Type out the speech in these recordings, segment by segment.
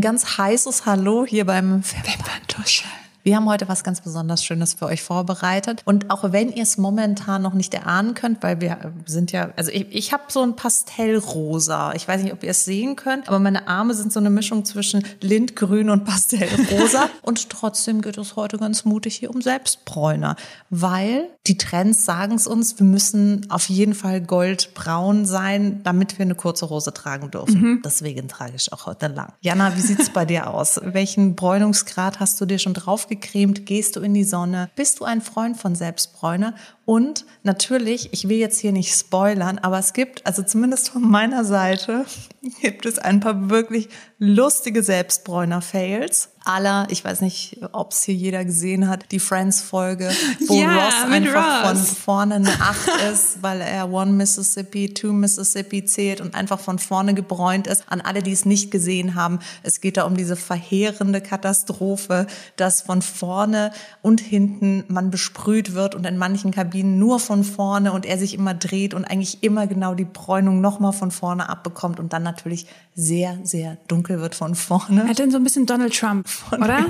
Ganz heißes Hallo hier beim Wimperntuscheln. Wir haben heute was ganz besonders Schönes für euch vorbereitet. Und auch wenn ihr es momentan noch nicht erahnen könnt, weil wir sind ja, also ich, ich habe so ein Pastellrosa. Ich weiß nicht, ob ihr es sehen könnt, aber meine Arme sind so eine Mischung zwischen Lindgrün und Pastellrosa. und trotzdem geht es heute ganz mutig hier um Selbstbräuner, weil die Trends sagen es uns, wir müssen auf jeden Fall goldbraun sein, damit wir eine kurze Hose tragen dürfen. Mhm. Deswegen trage ich auch heute lang. Jana, wie sieht's bei dir aus? Welchen Bräunungsgrad hast du dir schon drauf aufgecremt, gehst du in die Sonne, bist du ein Freund von Selbstbräune und natürlich, ich will jetzt hier nicht spoilern, aber es gibt, also zumindest von meiner Seite, gibt es ein paar wirklich lustige Selbstbräuner-Fails. Aller, ich weiß nicht, ob es hier jeder gesehen hat, die Friends-Folge, wo ja, Ross einfach Ross. von vorne eine Acht ist, weil er One Mississippi, Two Mississippi zählt und einfach von vorne gebräunt ist. An alle, die es nicht gesehen haben, es geht da um diese verheerende Katastrophe, dass von vorne und hinten man besprüht wird und in manchen Kabinen ihn nur von vorne und er sich immer dreht und eigentlich immer genau die Bräunung nochmal von vorne abbekommt und dann natürlich sehr, sehr dunkel wird von vorne. Er hat dann so ein bisschen Donald Trump, von oder?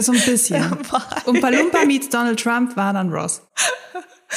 So ein bisschen. Und Palumpa meets Donald Trump war dann Ross.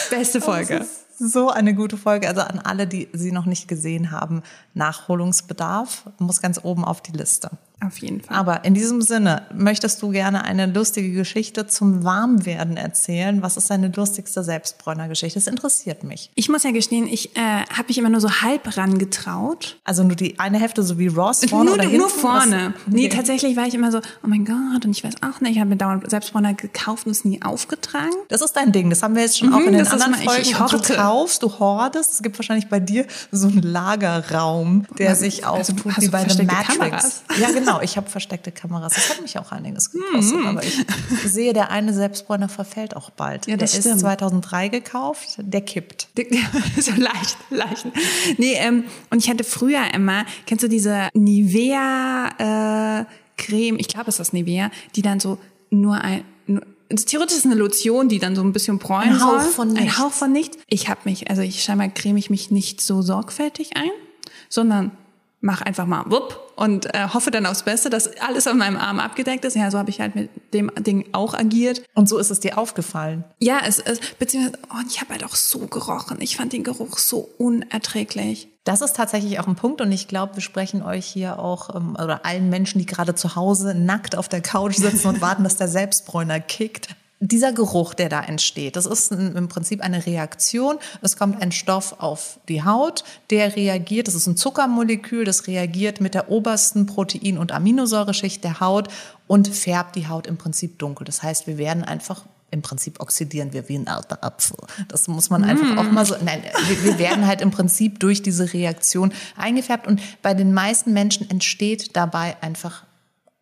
Beste Folge. So eine gute Folge. Also an alle, die sie noch nicht gesehen haben, Nachholungsbedarf muss ganz oben auf die Liste. Auf jeden Fall. Aber in diesem Sinne, möchtest du gerne eine lustige Geschichte zum Warmwerden erzählen? Was ist deine lustigste Selbstbräuner-Geschichte? Das interessiert mich. Ich muss ja gestehen, ich äh, habe mich immer nur so halb rangetraut. Also nur die eine Hälfte, so wie Ross vorne nur, oder hinten? Nur vorne. Okay. Nee, tatsächlich war ich immer so, oh mein Gott, und ich weiß auch nicht, ich habe mir dauernd Selbstbräuner gekauft und es nie aufgetragen. Das ist dein Ding, das haben wir jetzt schon mhm, auch in den anderen Folgen. Ich, ich horte. Du kaufst, du hortest. Es gibt wahrscheinlich bei dir so einen Lagerraum, der also, sich auftut also, wie bei The Matrix. Kameras? Ja, genau. Genau, ich habe versteckte Kameras. Das hat mich auch einiges gekostet. Mhm. Aber ich sehe, der eine Selbstbräuner verfällt auch bald. Ja, das der stimmt. ist 2003 gekauft, der kippt. so leicht, leicht. Nee, ähm, und ich hatte früher immer, kennst du diese Nivea äh, Creme, ich glaube, es ist das Nivea, die dann so nur ein, nur, theoretisch ist eine Lotion, die dann so ein bisschen bräunen. Ein Hauch von nichts. Ein Hauch von nichts. Ich habe mich, also ich scheinbar creme ich mich nicht so sorgfältig ein, sondern mach einfach mal wupp und äh, hoffe dann aufs Beste, dass alles auf meinem Arm abgedeckt ist. Ja, so habe ich halt mit dem Ding auch agiert. Und so ist es dir aufgefallen? Ja, es, es beziehungsweise oh, ich habe halt auch so gerochen. Ich fand den Geruch so unerträglich. Das ist tatsächlich auch ein Punkt und ich glaube, wir sprechen euch hier auch ähm, oder allen Menschen, die gerade zu Hause nackt auf der Couch sitzen und warten, dass der Selbstbräuner kickt dieser Geruch, der da entsteht, das ist im Prinzip eine Reaktion. Es kommt ein Stoff auf die Haut, der reagiert, das ist ein Zuckermolekül, das reagiert mit der obersten Protein- und Aminosäureschicht der Haut und färbt die Haut im Prinzip dunkel. Das heißt, wir werden einfach im Prinzip oxidieren wir wie ein alter Apfel. Das muss man einfach mm. auch mal so, nein, wir, wir werden halt im Prinzip durch diese Reaktion eingefärbt und bei den meisten Menschen entsteht dabei einfach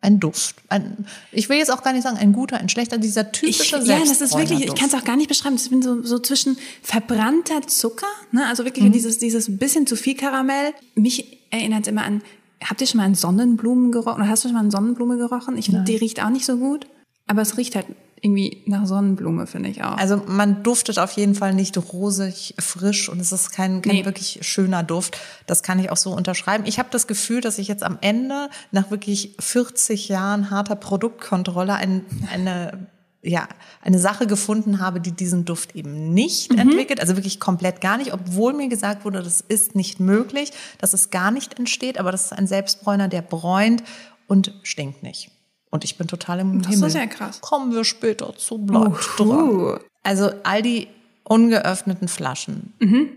ein Duft. Ein, ich will jetzt auch gar nicht sagen, ein guter, ein schlechter, dieser typische ich, Ja, das ist wirklich, ich kann es auch gar nicht beschreiben. Ich bin so, so zwischen verbrannter Zucker, ne, also wirklich mhm. dieses, dieses bisschen zu viel Karamell. Mich erinnert es immer an, habt ihr schon mal einen Sonnenblumen gerochen? Oder hast du schon mal eine Sonnenblume gerochen? Ich finde, die riecht auch nicht so gut. Aber es riecht halt irgendwie nach Sonnenblume, finde ich auch. Also man duftet auf jeden Fall nicht rosig, frisch und es ist kein, kein nee. wirklich schöner Duft. Das kann ich auch so unterschreiben. Ich habe das Gefühl, dass ich jetzt am Ende nach wirklich 40 Jahren harter Produktkontrolle ein, eine ja, eine Sache gefunden habe, die diesen Duft eben nicht mhm. entwickelt, also wirklich komplett gar nicht, obwohl mir gesagt wurde, das ist nicht möglich, dass es gar nicht entsteht, aber das ist ein Selbstbräuner, der bräunt und stinkt nicht. Und ich bin total im das Himmel. Das ist ja krass. Kommen wir später zu, bleibt dran. Also all die ungeöffneten Flaschen. Mhm.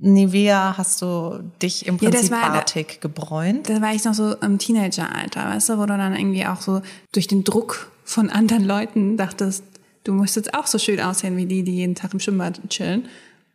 Nivea hast du dich im Prinzip ja, artig gebräunt. Da war ich noch so im Teenageralter, weißt du, wo du dann irgendwie auch so durch den Druck von anderen Leuten dachtest, du musst jetzt auch so schön aussehen wie die, die jeden Tag im Schwimmbad chillen.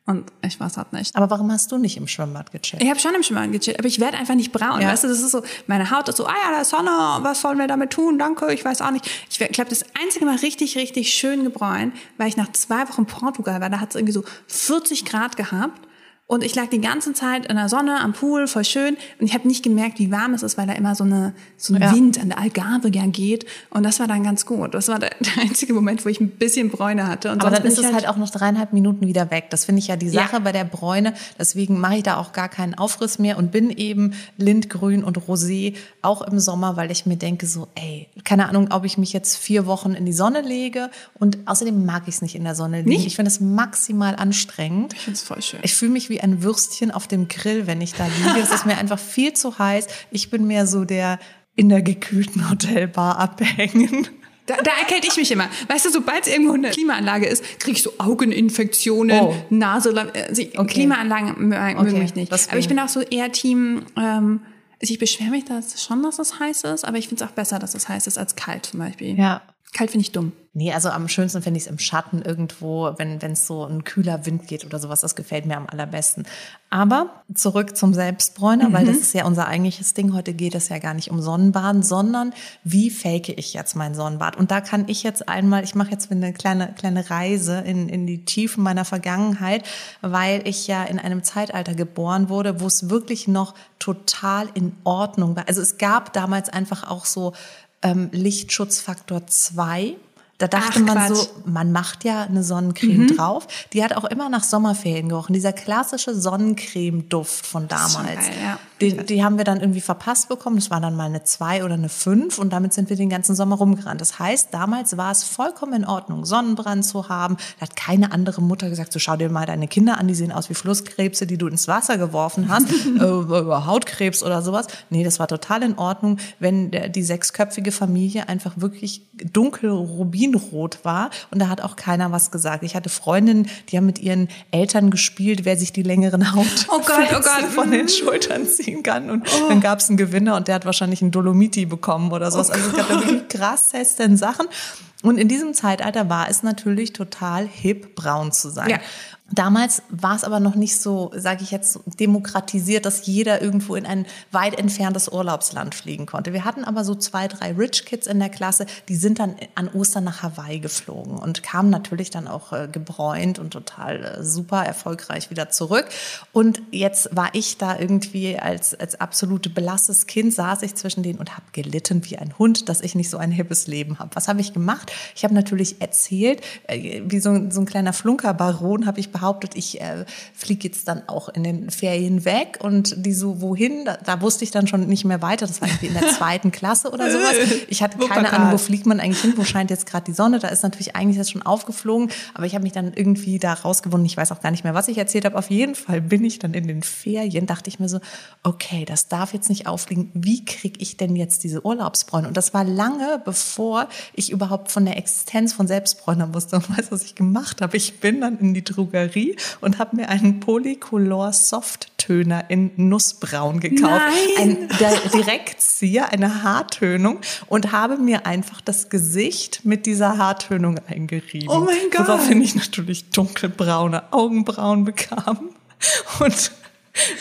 Und ich weiß halt nicht. Aber warum hast du nicht im Schwimmbad gechillt? Ich habe schon im Schwimmbad gechillt, aber ich werde einfach nicht braun. Ja. Weißt du, das ist so, meine Haut ist so, ah ja, da ist Sonne, was sollen wir damit tun? Danke, ich weiß auch nicht. Ich glaube, das einzige Mal richtig, richtig schön gebräunt, weil ich nach zwei Wochen Portugal war, da hat es irgendwie so 40 Grad gehabt. Und ich lag die ganze Zeit in der Sonne, am Pool, voll schön. Und ich habe nicht gemerkt, wie warm es ist, weil da immer so, eine, so ein Ja. Wind an der Algarve ja geht. Und das war dann ganz gut. Das war der, einzige Moment, wo ich ein bisschen Bräune hatte. Und Aber dann ist es halt auch noch dreieinhalb Minuten wieder weg. Das finde ich ja die Ja. Sache bei der Bräune. Deswegen mache ich da auch gar keinen Aufriss mehr und bin eben Lindgrün und Rosé auch im Sommer, weil ich mir denke so, ey, keine Ahnung, ob ich mich jetzt vier Wochen in die Sonne lege und außerdem mag ich es nicht in der Sonne liegen. Nicht? Ich finde es maximal anstrengend. Ich finde es voll schön. Ich fühle mich wie ein Würstchen auf dem Grill, wenn ich da liege. Es ist mir einfach viel zu heiß. Ich bin mehr so der in der gekühlten Hotelbar abhängen. Da, da erkälte ich mich immer. Weißt du, sobald es irgendwo eine Klimaanlage ist, krieg ich so Augeninfektionen, Oh. Nase. Also Okay. Klimaanlagen mögen Okay, mich nicht. Aber ich bin auch so eher Team. Ähm, also ich beschwere mich da schon, dass es heiß ist, aber ich finde es auch besser, dass es heiß ist als kalt zum Beispiel. Ja. Kalt finde ich dumm. Nee, also am schönsten finde ich es im Schatten irgendwo, wenn wenn es so ein kühler Wind geht oder sowas. Das gefällt mir am allerbesten. Aber zurück zum Selbstbräuner, weil das ist ja unser eigentliches Ding. Heute geht es ja gar nicht um Sonnenbaden, sondern wie fake ich jetzt mein Sonnenbad? Und da kann ich jetzt einmal, ich mache jetzt eine kleine, kleine Reise in, in die Tiefen meiner Vergangenheit, weil ich ja in einem Zeitalter geboren wurde, wo es wirklich noch total in Ordnung war. Also es gab damals einfach auch so ähm, Lichtschutzfaktor 2. Da dachte Ach, man Quatsch. so, man macht ja eine Sonnencreme drauf. Die hat auch immer nach Sommerferien gerochen. Dieser klassische Sonnencreme-Duft von damals. geil, ja. Die, die haben wir dann irgendwie verpasst bekommen. Das war dann mal eine 2 oder eine 5 und damit sind wir den ganzen Sommer rumgerannt. Das heißt, damals war es vollkommen in Ordnung, Sonnenbrand zu haben. Da hat keine andere Mutter gesagt, so schau dir mal deine Kinder an, die sehen aus wie Flusskrebse, die du ins Wasser geworfen hast, äh, über Hautkrebs oder sowas. Nee, das war total in Ordnung, wenn der, die sechsköpfige Familie einfach wirklich dunkel rubinrot war und da hat auch keiner was gesagt. Ich hatte Freundinnen, die haben mit ihren Eltern gespielt, wer sich die längeren Haut Oh Gott, oh Gott. von den Schultern ziehen kann. Und dann gab es einen Gewinner und der hat wahrscheinlich einen Dolomiti bekommen oder sowas. also es gab da wirklich krassesten Sachen. Und in diesem Zeitalter war es natürlich total hip, braun zu sein. Ja. Damals war es aber noch nicht so, sage ich jetzt, demokratisiert, dass jeder irgendwo in ein weit entferntes Urlaubsland fliegen konnte. Wir hatten aber so zwei, drei Rich Kids in der Klasse, die sind dann an Ostern nach Hawaii geflogen und kamen natürlich dann auch äh, gebräunt und total äh, super erfolgreich wieder zurück. Und jetzt war ich da irgendwie als, als absolute belastes Kind, saß ich zwischen denen und habe gelitten wie ein Hund, dass ich nicht so ein hippes Leben habe. Was habe ich gemacht? Ich habe natürlich erzählt, äh, wie so, so ein kleiner Flunkerbaron habe ich behauptet, ich äh, fliege jetzt dann auch in den Ferien weg und die so, wohin? Da, da wusste ich dann schon nicht mehr weiter. Das war irgendwie in der zweiten Klasse oder sowas. Ich hatte keine. Ahnung, wo fliegt man eigentlich hin? Wo scheint jetzt gerade die Sonne? Da ist natürlich eigentlich jetzt schon aufgeflogen, aber ich habe mich dann irgendwie da rausgewonnen. Ich weiß auch gar nicht mehr, was ich erzählt habe. Auf jeden Fall bin ich dann in den Ferien, dachte ich mir so, okay, das darf jetzt nicht auffliegen. Wie kriege ich denn jetzt diese Urlaubsbräune? Und das war lange, bevor ich überhaupt von der Existenz von Selbstbräunern wusste. Und weißt du, was ich gemacht habe? Ich bin dann in die Drogerie und habe mir einen Polycolor Soft-Töner in Nussbraun gekauft. Nein. Ein Direktzieher, eine Haartönung und habe mir einfach das Gesicht mit dieser Haartönung eingerieben. Oh mein Gott. Woraufhin ich natürlich dunkelbraune Augenbrauen bekam. Und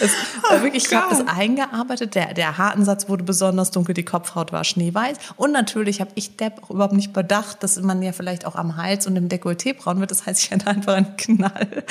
es war wirklich, ich habe Gott. das eingearbeitet. Der, der Haaransatz wurde besonders dunkel, die Kopfhaut war schneeweiß. Und natürlich habe ich Depp auch überhaupt nicht bedacht, dass man ja vielleicht auch am Hals und im Dekolleté braun wird. Das heißt, ich hatte einfach ein knall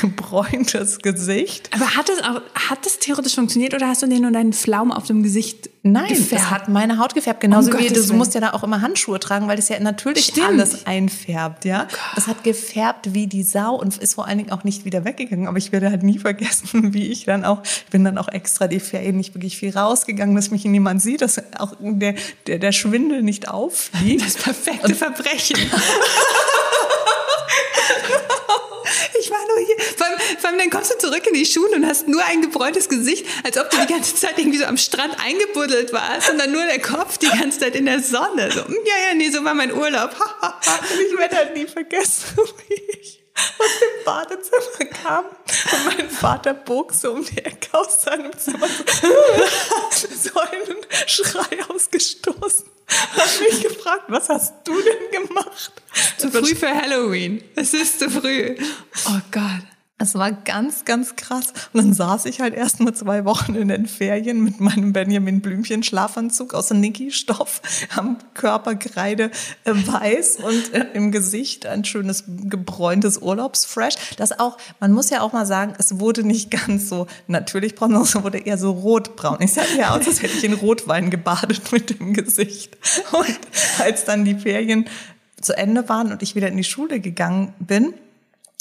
gebräuntes Gesicht. Aber hat es auch, hat das theoretisch funktioniert oder hast du dir nur deinen Flaum auf dem Gesicht Nein, gefärbt? das hat meine Haut gefärbt. Genauso Um wie Gottes du Willen. musst ja da auch immer Handschuhe tragen, weil das ja natürlich Stimmt. alles einfärbt, ja. Das hat gefärbt wie die Sau und ist vor allen Dingen auch nicht wieder weggegangen. Aber ich werde halt nie vergessen, wie ich dann auch, ich bin dann auch extra die Ferien nicht wirklich viel rausgegangen, dass mich niemand sieht, dass auch der, der, der Schwindel nicht auffliegt. Das perfekte Verbrechen. Ich war nur hier. Vor allem, dann kommst du zurück in die Schule und hast nur ein gebräuntes Gesicht, als ob du die ganze Zeit irgendwie so am Strand eingebuddelt warst und dann nur der Kopf die ganze Zeit in der Sonne. So, "Mm, ja, ja, nee, so war mein Urlaub. Und ich werde halt nie vergessen, wie ich aus dem Badezimmer kam und mein Vater bog so um die Ecke aus seinem Zimmer so, so einen Schrei ausgestoßen. Hat mich gefragt, was hast du denn gemacht? Zu früh für Halloween. Es ist zu früh. Oh Gott. Es war ganz, ganz krass. Und dann saß ich halt erst mal zwei Wochen in den Ferien mit meinem Benjamin Blümchen Schlafanzug aus Niki-Stoff, am Körper Kreide äh, weiß und äh, im Gesicht ein schönes gebräuntes Urlaubsfresh. Das auch, man muss ja auch mal sagen, es wurde nicht ganz so natürlich braun, sondern es wurde eher so rotbraun. Ich sah ja aus, als hätte ich in Rotwein gebadet mit dem Gesicht. Und als dann die Ferien zu Ende waren und ich wieder in die Schule gegangen bin,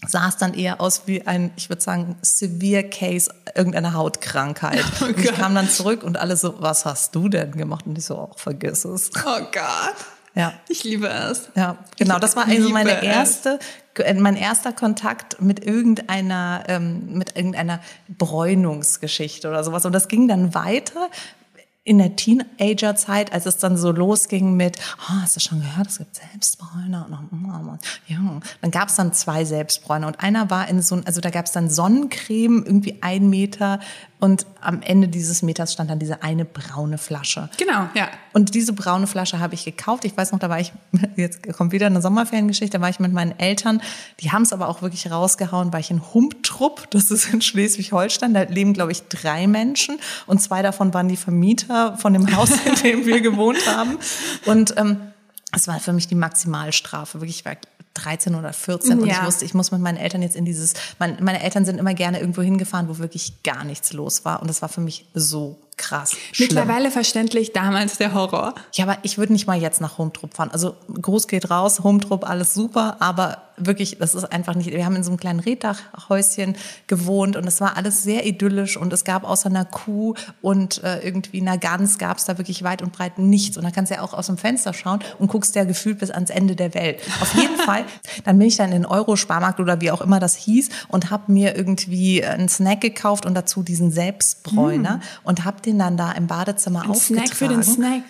sah es dann eher aus wie ein, ich würde sagen, severe Case irgendeiner Hautkrankheit. Oh und ich kam dann zurück und alle so, was hast du denn gemacht? Und ich so, oh, vergiss es. Oh Gott. Ja. Ich liebe es. Ja, genau. Das war also meine erste, es. mein erster Kontakt mit irgendeiner, ähm, mit irgendeiner Bräunungsgeschichte oder sowas. Und das ging dann weiter in der Teenagerzeit, als es dann so losging mit, oh, hast du schon gehört, es gibt Selbstbräuner? Ja, dann gab es dann zwei Selbstbräuner und einer war in so, also da gab es dann Sonnencreme, irgendwie ein Meter und am Ende dieses Meters stand dann diese eine braune Flasche. Genau, ja. Und diese braune Flasche habe ich gekauft. Ich weiß noch, da war ich, jetzt kommt wieder eine Sommerferiengeschichte, da war ich mit meinen Eltern, die haben es aber auch wirklich rausgehauen, war ich in Humtrupp, das ist in Schleswig-Holstein, da leben, glaube ich, drei Menschen und zwei davon waren die Vermieter von dem Haus, in dem wir gewohnt haben. Und ähm, das war für mich die Maximalstrafe. Wirklich, ich war 13 oder 14 und ja. ich wusste, ich muss mit meinen Eltern jetzt in dieses, mein, meine Eltern sind immer gerne irgendwo hingefahren, wo wirklich gar nichts los war und das war für mich so krass. Mittlerweile schlimm. verständlich, damals der Horror. Ja, aber ich würde nicht mal jetzt nach Homtrupp fahren. Also Gruß geht raus, Homtrupp, alles super, aber wirklich, das ist einfach nicht, wir haben in so einem kleinen Reddachhäuschen gewohnt und es war alles sehr idyllisch und es gab außer einer Kuh und äh, irgendwie einer Gans gab es da wirklich weit und breit nichts und da kannst du ja auch aus dem Fenster schauen und guckst ja gefühlt bis ans Ende der Welt. Auf jeden Fall, dann bin ich dann in den Euro-Sparmarkt oder wie auch immer das hieß und habe mir irgendwie einen Snack gekauft und dazu diesen Selbstbräuner mm. und habe den dann da im Badezimmer Ein aufgetragen. Snack für den Snack.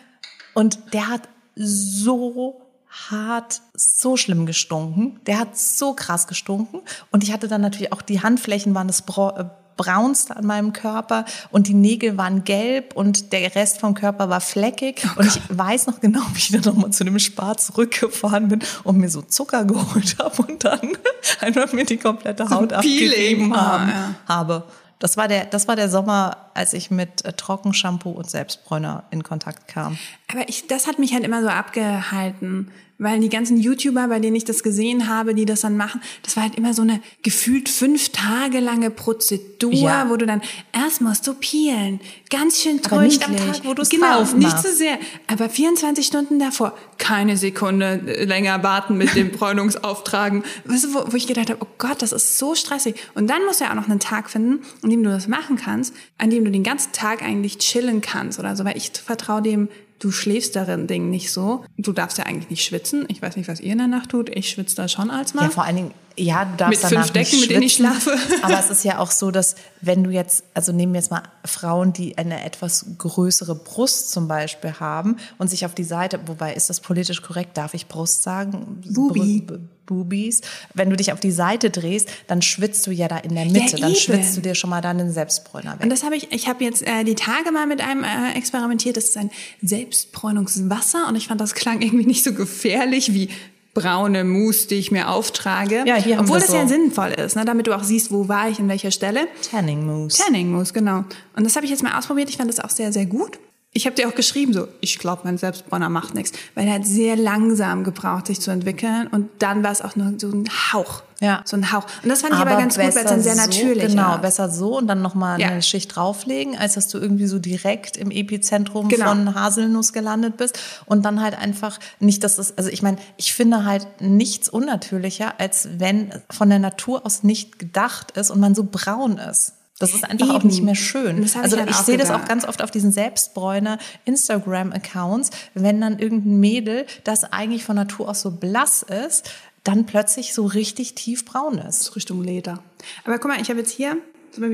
Und der hat so hart, so schlimm gestunken. Der hat so krass gestunken. Und ich hatte dann natürlich auch die Handflächen waren das äh, braunste an meinem Körper und die Nägel waren gelb und der Rest vom Körper war fleckig. Oh und ich weiß noch genau, wie ich dann nochmal zu dem Spar zurückgefahren bin und mir so Zucker geholt habe und dann einfach mir die komplette Haut so abgerieben haben, ja. habe. Das war der, das war der Sommer, als ich mit äh, Trockenshampoo und Selbstbräuner in Kontakt kam. Aber ich, das hat mich halt immer so abgehalten, weil die ganzen YouTuber, bei denen ich das gesehen habe, die das dann machen, das war halt immer so eine gefühlt fünf Tage lange Prozedur, ja. wo du dann erst musst du peelen, ganz schön nicht am Tag, wo du es Genau, nicht zu so sehr. Aber 24 Stunden davor, keine Sekunde länger warten mit dem Bräunungsauftragen. Weißt du, wo, wo ich gedacht habe, oh Gott, das ist so stressig. Und dann musst du ja auch noch einen Tag finden, an dem du das machen kannst, an dem du den ganzen Tag eigentlich chillen kannst oder so, weil ich vertraue dem du schläfst darin Ding nicht so. Du darfst ja eigentlich nicht schwitzen. Ich weiß nicht, was ihr in der Nacht tut. Ich schwitze da schon als Mann. Ja, vor allen Dingen, ja, du darfst mit fünf Decken, mit denen ich schlafe. Aber es ist ja auch so, dass wenn du jetzt, also nehmen wir jetzt mal Frauen, die eine etwas größere Brust zum Beispiel haben und sich auf die Seite, wobei ist das politisch korrekt, darf ich Brust sagen? Bubi. Boobies. Wenn du dich auf die Seite drehst, dann schwitzt du ja da in der Mitte. Ja, dann schwitzt du dir schon mal dann den Selbstbräuner weg. Und das habe ich, ich habe jetzt äh, die Tage mal mit einem äh, experimentiert. Das ist ein Selbstbräunungswasser und ich fand, das klang irgendwie nicht so gefährlich wie braune Mousse, die ich mir auftrage. Ja, hier Obwohl das so. ja sinnvoll ist, ne, damit du auch siehst, wo war ich, in welcher Stelle. Tanning Mousse. Tanning Mousse, genau. Und das habe ich jetzt mal ausprobiert. Ich fand das auch sehr, sehr gut. Ich habe dir auch geschrieben, so, ich glaube, mein Selbstbräuner macht nichts, weil er hat sehr langsam gebraucht, sich zu entwickeln. Und dann war es auch nur so ein Hauch. Ja. So ein Hauch. Und das fand ich aber, aber ganz gut, weil es dann sehr so, natürlich Genau, war. besser so und dann nochmal ja. eine Schicht drauflegen, als dass du irgendwie so direkt im Epizentrum genau. von Haselnuss gelandet bist. Und dann halt einfach nicht, dass das, also ich meine, ich finde halt nichts unnatürlicher, als wenn von der Natur aus nicht gedacht ist und man so braun ist. Das ist einfach Eben. auch nicht mehr schön. Also ich, ich sehe das auch ganz oft auf diesen Selbstbräuner Instagram-Accounts, wenn dann irgendein Mädel, das eigentlich von Natur aus so blass ist, dann plötzlich so richtig tiefbraun ist. Richtung Leder. Aber guck mal, ich habe jetzt hier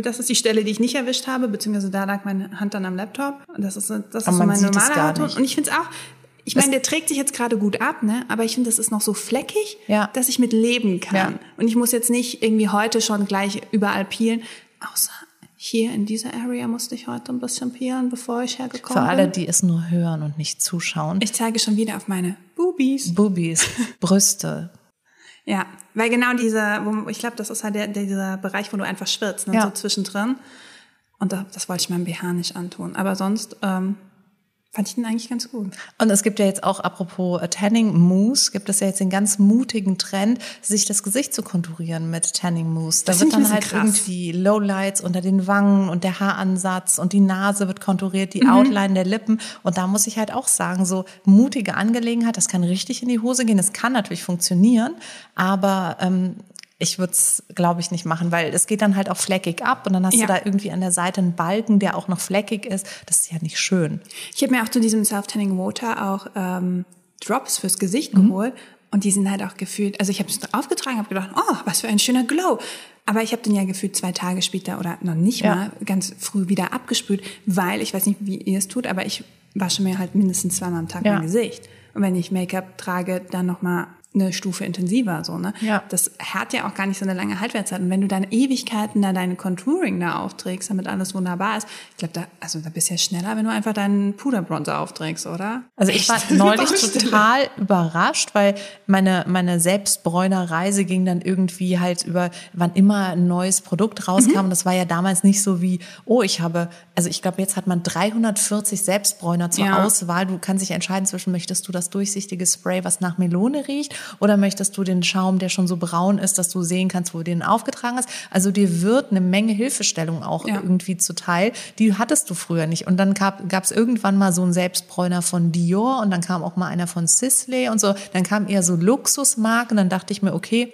das ist die Stelle, die ich nicht erwischt habe, beziehungsweise da lag meine Hand dann am Laptop. Und das ist, das ist so meine normale Haut. Und ich finde es auch, ich meine, der trägt sich jetzt gerade gut ab, ne? Aber ich finde, das ist noch so fleckig, ja. dass ich mit leben kann. Ja. Und ich muss jetzt nicht irgendwie heute schon gleich überall peelen. Außer hier in dieser Area musste ich heute ein bisschen peelen, bevor ich hergekommen bin. Für alle, die es nur hören und nicht zuschauen. Ich zeige schon wieder auf meine Boobies. Boobies, Brüste. Ja, weil genau dieser, ich glaube, das ist halt der, dieser Bereich, wo du einfach schwitzt, ne? Ja. so zwischendrin. Und das, das wollte ich meinem BH nicht antun. Aber sonst ähm, fand ich den eigentlich ganz gut. Und es gibt ja jetzt auch, apropos äh, Tanning Mousse, gibt es ja jetzt den ganz mutigen Trend, sich das Gesicht zu konturieren mit Tanning Mousse. Da Das wird dann halt krass. irgendwie Lowlights unter den Wangen und der Haaransatz und die Nase wird konturiert, Mhm. die Outline der Lippen. Und da muss ich halt auch sagen, so mutige Angelegenheit, das kann richtig in die Hose gehen. Es kann natürlich funktionieren, aber ähm, ich würde es, glaube ich, nicht machen, weil es geht dann halt auch fleckig ab und dann hast Ja. du da irgendwie an der Seite einen Balken, der auch noch fleckig ist. Das ist ja nicht schön. Ich habe mir auch zu diesem Self-Tanning Water auch ähm, Drops fürs Gesicht Mhm. geholt. Und die sind halt auch gefühlt, also ich habe es aufgetragen, habe gedacht, oh, was für ein schöner Glow. Aber ich habe den ja gefühlt zwei Tage später oder noch nicht Ja. mal ganz früh wieder abgespült, weil ich weiß nicht, wie ihr es tut, aber ich wasche mir halt mindestens zweimal am Tag Ja. mein Gesicht. Und wenn ich Make-up trage, dann noch mal eine Stufe intensiver so ne Ja. das hat ja auch gar nicht so eine lange Haltwertszeit und wenn du dann Ewigkeiten da deine Contouring da aufträgst damit alles wunderbar ist ich glaube da also da bist du ja schneller wenn du einfach deinen Puderbronzer aufträgst oder Also ich war neulich total überrascht, weil meine, meine Selbstbräunerreise ging dann irgendwie halt über, wann immer ein neues Produkt rauskam. Und das war ja damals nicht so wie, oh, ich habe, also ich glaube, jetzt hat man 340 Selbstbräuner zur Ja. Auswahl. Du kannst dich entscheiden zwischen, möchtest du das durchsichtige Spray, was nach Melone riecht, oder möchtest du den Schaum, der schon so braun ist, dass du sehen kannst, wo du den aufgetragen hast. Also dir wird eine Menge Hilfestellung auch Ja. irgendwie zuteil. Die hattest du früher nicht. Und dann gab es irgendwann mal so einen Selbstbräuner von Dior und dann kam auch mal einer von Sisley und so. Dann kamen eher so Luxusmarken. Dann dachte ich mir, okay,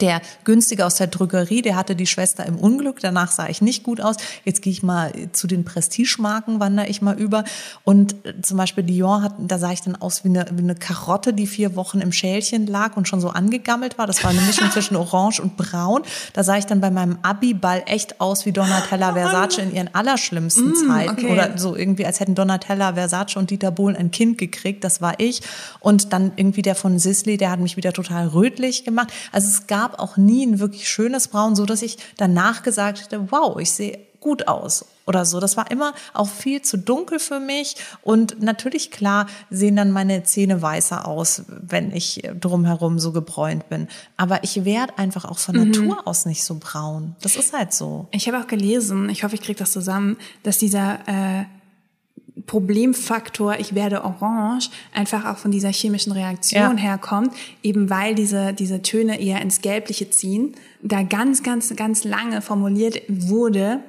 der günstige aus der Drogerie, der hatte die Schwester im Unglück. Danach sah ich nicht gut aus. Jetzt gehe ich mal zu den Prestigemarken, wandere ich mal über. Und äh, zum Beispiel Dior hat, da sah ich dann aus wie eine, wie eine Karotte, die vier Wochen im Schälchen lag und schon so angegammelt war. Das war eine Mischung zwischen Orange und Braun. Da sah ich dann bei meinem Abi-Ball echt aus wie Donatella Versace in ihren allerschlimmsten Zeiten. okay. Oder so irgendwie, als hätten Donatella Versace und Dieter Bohlen ein Kind gekriegt. Das war ich. Und dann irgendwie der von Sisley, der hat mich wieder total rötlich gemacht. Also es gab auch nie ein wirklich schönes Braun, so dass ich danach gesagt hätte, wow, ich sehe gut aus oder so. Das war immer auch viel zu dunkel für mich. Und natürlich, klar, sehen dann meine Zähne weißer aus, wenn ich drumherum so gebräunt bin. Aber ich werde einfach auch von Natur aus nicht so braun. Das ist halt so. Ich habe auch gelesen, ich hoffe, ich kriege das zusammen, dass dieser äh, Problemfaktor, ich werde orange, einfach auch von dieser chemischen Reaktion Ja. herkommt, eben weil diese, diese Töne eher ins Gelbliche ziehen, da ganz, ganz, ganz lange formuliert wurde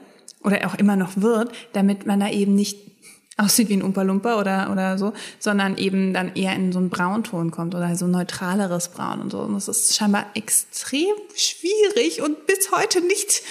oder auch immer noch wird, damit man da eben nicht aussieht wie ein Umpa Lumpa oder, oder so, sondern eben dann eher in so einen Braunton kommt oder so ein neutraleres Braun und so. Und das ist scheinbar extrem schwierig und bis heute nicht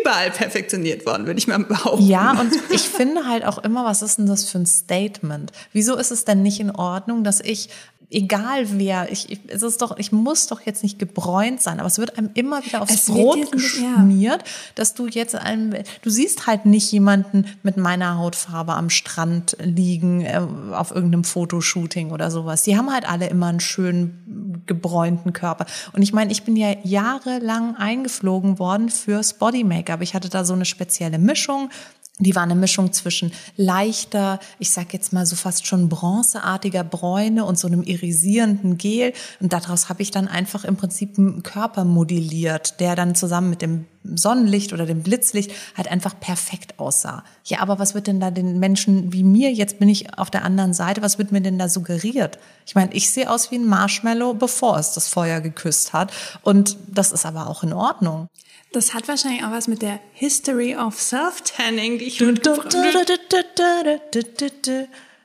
überall perfektioniert worden, würde ich mal behaupten. Ja, und ich finde halt auch immer, was ist denn das für ein Statement? Wieso ist es denn nicht in Ordnung, dass ich egal wer, ich, ich, es ist doch, ich muss doch jetzt nicht gebräunt sein, aber es wird einem immer wieder aufs Es Brot nicht- ja. geschmiert, dass du jetzt einem, du siehst halt nicht jemanden mit meiner Hautfarbe am Strand liegen, äh, auf irgendeinem Fotoshooting oder sowas. Die haben halt alle immer einen schönen gebräunten Körper. Und ich meine, ich bin ja jahrelang eingeflogen worden fürs Body Make-up. Ich hatte da so eine spezielle Mischung. Die war eine Mischung zwischen leichter, ich sag jetzt mal so fast schon bronzeartiger Bräune und so einem irisierenden Gel. Und daraus habe ich dann einfach im Prinzip einen Körper modelliert, der dann zusammen mit dem Sonnenlicht oder dem Blitzlicht halt einfach perfekt aussah. Ja, aber was wird denn da den Menschen wie mir, jetzt bin ich auf der anderen Seite, was wird mir denn da suggeriert? Ich meine, ich sehe aus wie ein Marshmallow, bevor es das Feuer geküsst hat. Und das ist aber auch in Ordnung. Das hat wahrscheinlich auch was mit der History of Self-Tanning, die ich mitgebracht habe.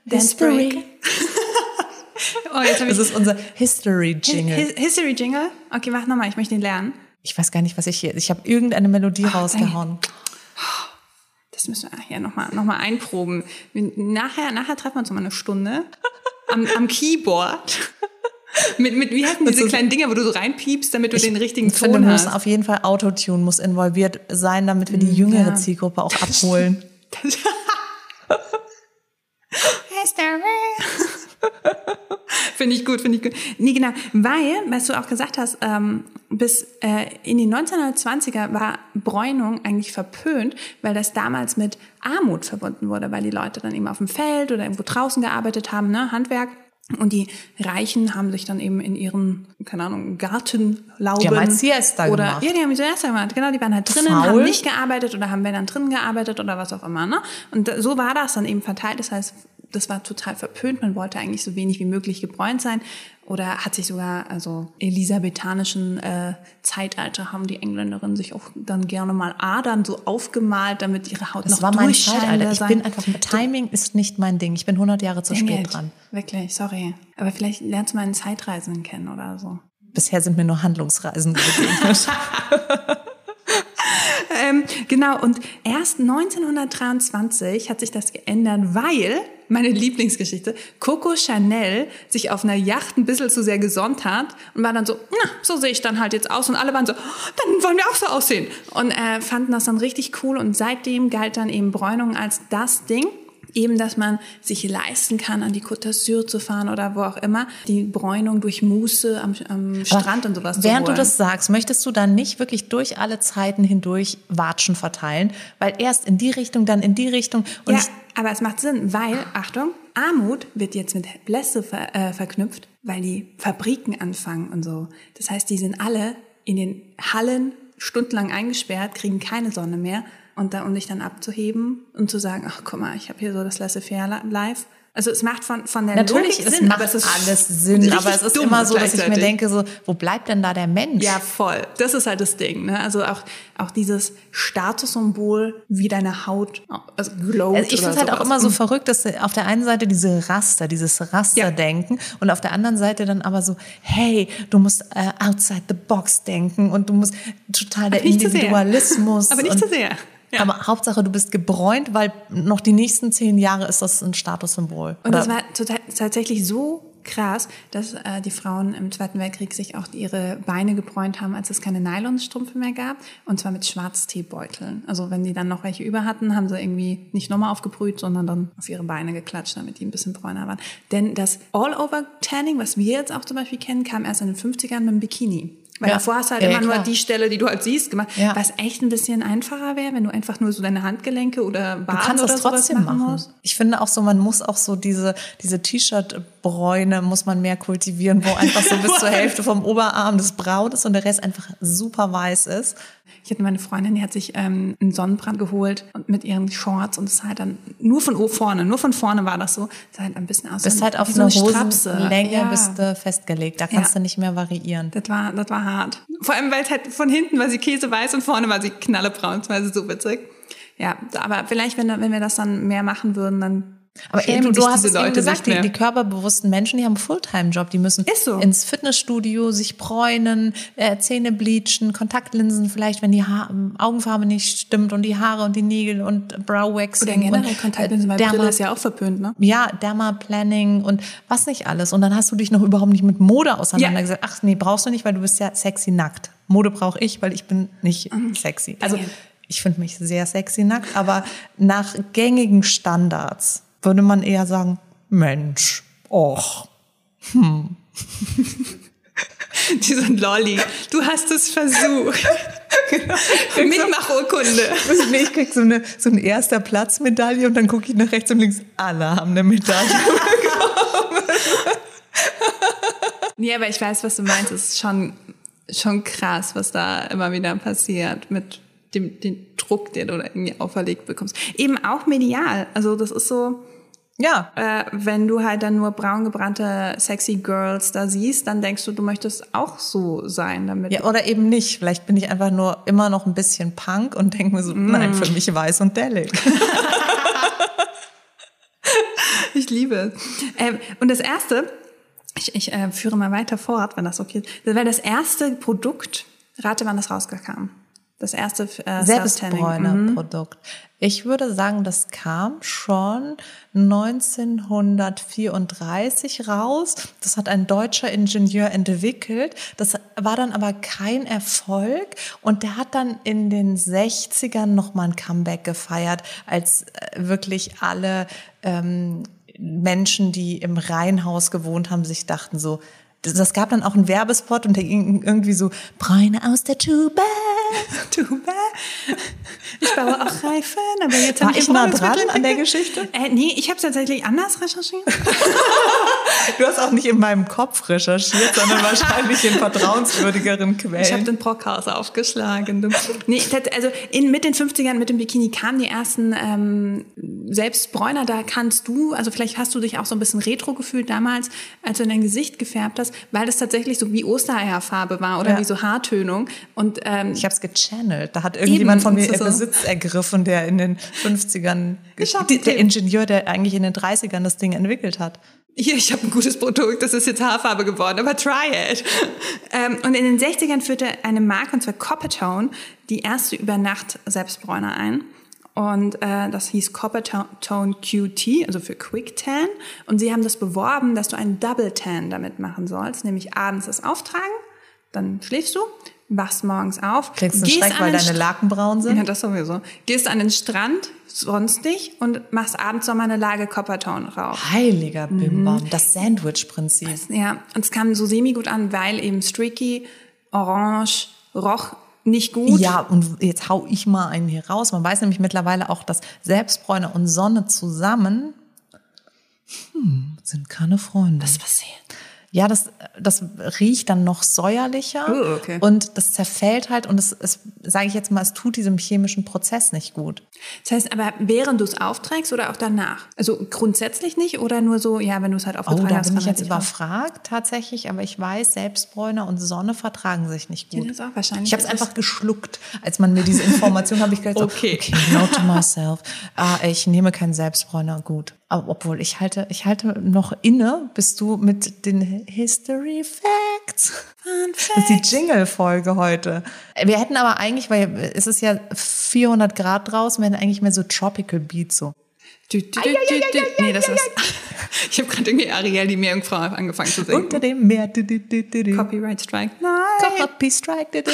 History. Oh, jetzt habe ich Das ist unser History-Jingle. His- History Jingle. Okay, mach nochmal, ich möchte ihn lernen. Ich weiß gar nicht, was ich hier. Ich habe irgendeine Melodie rausgehauen. Das müssen wir hier nochmal noch mal einproben. Nachher, nachher treffen wir uns nochmal eine Stunde am, am Keyboard. Mit, mit, wie heißen diese ist- kleinen Dinger, wo du so reinpiepst, damit du den richtigen Ich finde, Ton muss hast? auf jeden Fall Autotune muss involviert sein, damit wir die jüngere ja. Zielgruppe auch abholen. Finde ich gut, finde ich gut. Nee, genau, weil, was du auch gesagt hast, ähm, bis äh, in die 1920er war Bräunung eigentlich verpönt, weil das damals mit Armut verbunden wurde, weil die Leute dann eben auf dem Feld oder irgendwo draußen gearbeitet haben, ne, Handwerk. Und die Reichen haben sich dann eben in ihren, keine Ahnung, Gartenlauben. Die haben halt Siesta oder, gemacht. Ja, die haben Siesta gemacht. Genau, die waren halt drinnen, Faul. haben nicht gearbeitet oder haben wenn dann drinnen gearbeitet oder was auch immer. Ne? Und so war das dann eben verteilt. Das heißt, das war total verpönt. Man wollte eigentlich so wenig wie möglich gebräunt sein. Oder hat sich sogar, also elisabethanischen äh, Zeitalter haben die Engländerinnen sich auch dann gerne mal Adern so aufgemalt, damit ihre Haut Das noch war mein Zeitalter. Ich bin einfach, Timing ist nicht mein Ding. Ich bin 100 Jahre zu spät dran. Wirklich, sorry. Aber vielleicht lernst du mal einen Zeitreisenden kennen oder so. Bisher sind mir nur Handlungsreisen begegnet. Ähm, genau, und erst 1923 hat sich das geändert, weil, meine Lieblingsgeschichte, Coco Chanel sich auf einer Yacht ein bisschen zu sehr gesonnt hat und war dann so, na, so sehe ich dann halt jetzt aus. Und alle waren so, "Oh, dann wollen wir auch so aussehen. Und äh, fanden das dann richtig cool und seitdem galt dann eben Bräunung als das Ding. Eben, dass man sich leisten kann, an die Côte d'Azur zu fahren oder wo auch immer, die Bräunung durch Muße am, am Strand und sowas zu Während du holen. das sagst, möchtest du dann nicht wirklich durch alle Zeiten hindurch Watschen verteilen, weil erst in die Richtung, dann in die Richtung und ja, aber es macht Sinn, weil, Achtung, Armut wird jetzt mit Blässe ver, äh, verknüpft, weil die Fabriken anfangen und so. Das heißt, die sind alle in den Hallen stundenlang eingesperrt, kriegen keine Sonne mehr. Und da, um dich dann abzuheben und zu sagen, ach guck mal, ich habe hier so das Laissez-faire-Life. Also es macht von, von der natürlich Logik es Sinn, macht aber es ist alles Sinn, aber es ist immer so, dass ich mir denke so, wo bleibt denn da der Mensch? Ja, voll. Das ist halt das Ding. Ne? Also auch, auch dieses Statussymbol, wie deine Haut also glowt Also ich finde es halt auch immer so verrückt, dass auf der einen Seite diese Raster, dieses Rasterdenken und auf der anderen Seite dann aber so, hey, du musst äh, outside the box denken und du musst total der. Individualismus. Aber nicht zu sehr. Ja. Aber Hauptsache, du bist gebräunt, weil noch die nächsten zehn Jahre ist das ein Statussymbol. Und Oder- das war total, tatsächlich so krass, dass äh, die Frauen im Zweiten Weltkrieg sich auch ihre Beine gebräunt haben, als es keine Nylonstrümpfe mehr gab. Und zwar mit Schwarzteebeuteln. Also wenn die dann noch welche über hatten, haben sie irgendwie nicht nochmal aufgebrüht, sondern dann auf ihre Beine geklatscht, damit die ein bisschen bräuner waren. Denn das All-Over-Tanning, was wir jetzt auch zum Beispiel kennen, kam erst in den 50ern mit dem Bikini. Weil Ja. davor hast du halt Ja, immer ja, nur klar. die Stelle, die du halt siehst, gemacht. Ja. Was echt ein bisschen einfacher wäre, wenn du einfach nur so deine Handgelenke oder Waden Du kannst oder das trotzdem machen. musst. Ich finde auch so, man muss auch so diese, diese T-Shirt-Bräune muss man mehr kultivieren, wo einfach so bis zur Hälfte vom Oberarm das braun ist und der Rest einfach super weiß ist. Ich hatte meine Freundin, die hat sich ähm, einen Sonnenbrand geholt und mit ihren Shorts und es halt dann nur von vorne, nur von vorne war das so, sah halt ein bisschen aus. Bist halt auf so eine Strapse. Hosenlänge Ja. bist du festgelegt. Da kannst Ja. du nicht mehr variieren. Das war, das war hart. Vor allem, weil es halt von hinten war sie käseweiß und vorne war sie knallebraun. Das war so witzig. Ja, aber vielleicht, wenn, wenn wir das dann mehr machen würden, dann Aber schämen eben, du hast es eben gesagt, die, die körperbewussten Menschen, die haben einen Fulltime-Job. Die müssen so. ins Fitnessstudio sich bräunen, äh, Zähne bleachen, Kontaktlinsen vielleicht, wenn die ha Augenfarbe nicht stimmt und die Haare und die Nägel und Brow-Waxing. Oder generell und, Kontaktlinsen, weil Derma- Brille ist ja auch verpönt, ne? ja, Derma-Planning und was nicht alles. Und dann hast du dich noch überhaupt nicht mit Mode auseinandergesetzt. Ach nee, brauchst du nicht, weil du bist ja sexy nackt. Mode brauche ich, weil ich bin nicht sexy. Also ich finde mich sehr sexy nackt, aber nach gängigen Standards würde man eher sagen, Mensch, och. Diesen Lolli. Du hast es versucht. Mitmachurkunde. Nee, ich krieg so eine, so eine erster Platzmedaille und dann gucke ich nach rechts und links. Alle haben eine Medaille. Nee, aber ich weiß, was du meinst. Es ist schon, schon krass, was da immer wieder passiert mit dem, dem Druck, den du da irgendwie auferlegt bekommst. Eben auch medial. Also das ist so, ja, äh, wenn du halt dann nur braun gebrannte sexy Girls da siehst, dann denkst du, du möchtest auch so sein, damit. Ja, oder eben nicht. Vielleicht bin ich einfach nur immer noch ein bisschen Punk und denke mir so, nein, für mich weiß und dellig. Ich liebe es. Ähm, und das erste, ich, ich äh, führe mal weiter fort, wenn das okay ist. Das war das erste Produkt. Rate, wann das rauskam. Das erste äh. Selbstbräuner-Produkt. Ich würde sagen, das kam schon 1934 raus. Das hat ein deutscher Ingenieur entwickelt. Das war dann aber kein Erfolg. Und der hat dann in den 60ern nochmal ein Comeback gefeiert, als äh, wirklich alle ähm, Menschen, die im Reihenhaus gewohnt haben, sich dachten so, das, das gab dann auch einen Werbespot und der ging irgendwie so, Bräune aus der Tube, bad, too bad. Ich baue auch Reifen, aber jetzt habe ich nah dran an der Geschichte? Äh, nee, ich habe es tatsächlich anders recherchiert. Du hast auch nicht in meinem Kopf recherchiert, sondern wahrscheinlich in vertrauenswürdigeren Ich habe Quellen. den Brockhaus aufgeschlagen. Du. Nee, also in, mit den 50ern, mit dem Bikini kamen die ersten ähm, selbst Bräuner, da kannst du, also vielleicht hast du dich auch so ein bisschen retro gefühlt damals, als du in dein Gesicht gefärbt hast, weil das tatsächlich so wie Ostereierfarbe war oder Ja. wie so Haartönung. Und ähm, Ich habe es gechannelt. Da hat irgendjemand von mir so-. Besitz ergriffen, der in den 50ern, Geschafft, die- der. Ingenieur, der eigentlich in den 30ern das Ding entwickelt hat. hier, ich habe ein gutes Produkt, das ist jetzt Haarfarbe geworden, aber try it. Ähm, und in den 60ern führte eine Marke, und zwar Coppertone, die erste über Nacht Selbstbräuner ein. Und äh, das hieß Coppertone QT, also für Quick Tan. Und sie haben das beworben, dass du einen Double Tan damit machen sollst, nämlich abends das auftragen, dann schläfst du, wachst morgens auf, Kriegst einen Schreck, weil deine St- Laken braun sind. ja, das sowieso. Gehst an den Strand, sonst nicht, und machst abends nochmal eine Lage Coppertone rauf. Heiliger Mhm. Bimbam, das Sandwich-Prinzip. Ja, und es kam so semi gut an, weil eben streaky, orange, roch nicht gut. Ja, und jetzt hau ich mal einen hier raus. Man weiß nämlich mittlerweile auch, dass Selbstbräune und Sonne zusammen hm, sind keine Freunde. Was passiert? Ja, das, das riecht dann noch säuerlicher Oh, okay. und das zerfällt halt und es, es sage ich jetzt mal, es tut diesem chemischen Prozess nicht gut. Das heißt aber, während du es aufträgst oder auch danach? Also grundsätzlich nicht oder nur so, ja, wenn du es halt Oh, aufgetragen da hast? bin ich jetzt überfragt tatsächlich, aber ich weiß, Selbstbräune und Sonne vertragen sich nicht Ja, gut. das ist auch wahrscheinlich. Ich habe es Das einfach geschluckt, als man mir diese Information habe ich gesagt, Okay. okay, note to myself, ah, ich nehme keinen Selbstbräuner, gut. Obwohl ich halte, ich halte noch inne, bist du mit den History Facts. Fun Das ist die Jingle-Folge heute. Wir hätten aber eigentlich, weil es ist ja 400 Grad draußen, wir hätten eigentlich mehr so Tropical Beats so. Du, du, du, du, du. Nee, das ist. Ich habe gerade irgendwie Ariel, die Meerjungfrau, angefangen zu singen. Unter dem Meer. Du, du, du, du, du. Copyright Strike. Nein. Copy Strike.